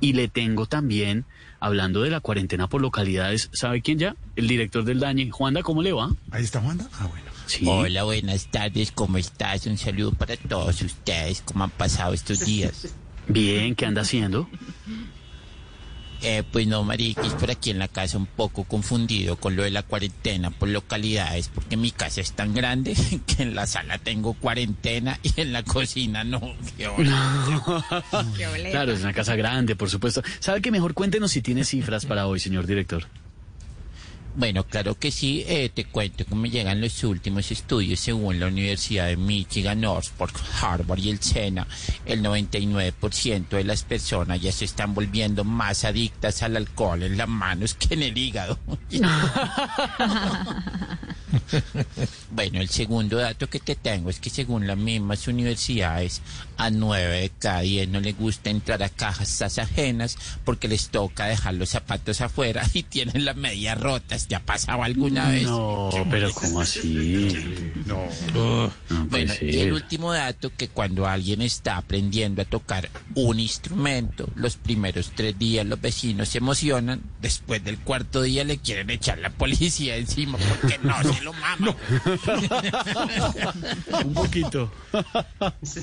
Y le tengo también, hablando de la cuarentena por localidades, ¿sabe quién ya? El director del Dañe. Juanda, ¿cómo le va? Ahí está Juanda. Ah, bueno. Sí. Hola, buenas tardes, ¿cómo estás? Un saludo para todos ustedes, ¿cómo han pasado estos días? Bien, ¿qué anda haciendo? Eh, pues no, mariquis, por aquí en la casa un poco confundido con lo de la cuarentena por localidades, porque mi casa es tan grande que en la sala tengo cuarentena y en la cocina no. Qué hola. Claro, es una casa grande, por supuesto. ¿Sabe qué? Mejor cuéntenos si tiene cifras para hoy, señor director. Bueno, claro que sí, eh, te cuento me llegan los últimos estudios según la Universidad de Michigan, Oxford, Harvard y el SENA. El 99% de las personas ya se están volviendo más adictas al alcohol en las manos que en el hígado. bueno, el segundo dato que te tengo es que según las mismas universidades, a nueve de cada diez no les gusta entrar a cajas ajenas porque les toca dejar los zapatos afuera y tienen las medias rotas. ¿Ya ha pasado alguna vez? No, pero ¿cómo así? No. No puede Bueno, y el último dato que cuando alguien está aprendiendo a tocar un instrumento, los primeros tres días los vecinos se emocionan, después del cuarto día le quieren echar la policía encima porque no se lo maman. Un poquito.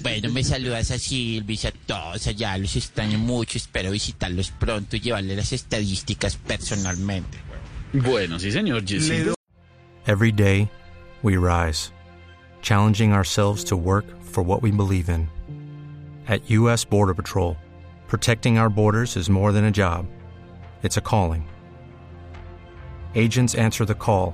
Bueno, me saludas a Silvis, a todos allá, los extraño mucho, espero visitarlos pronto y llevarles las estadísticas personalmente. Bueno, sí, señor. Every day, we rise, challenging ourselves to work for what we believe in. At U.S. Border Patrol, protecting our borders is more than a job, it's a calling. Agents answer the call,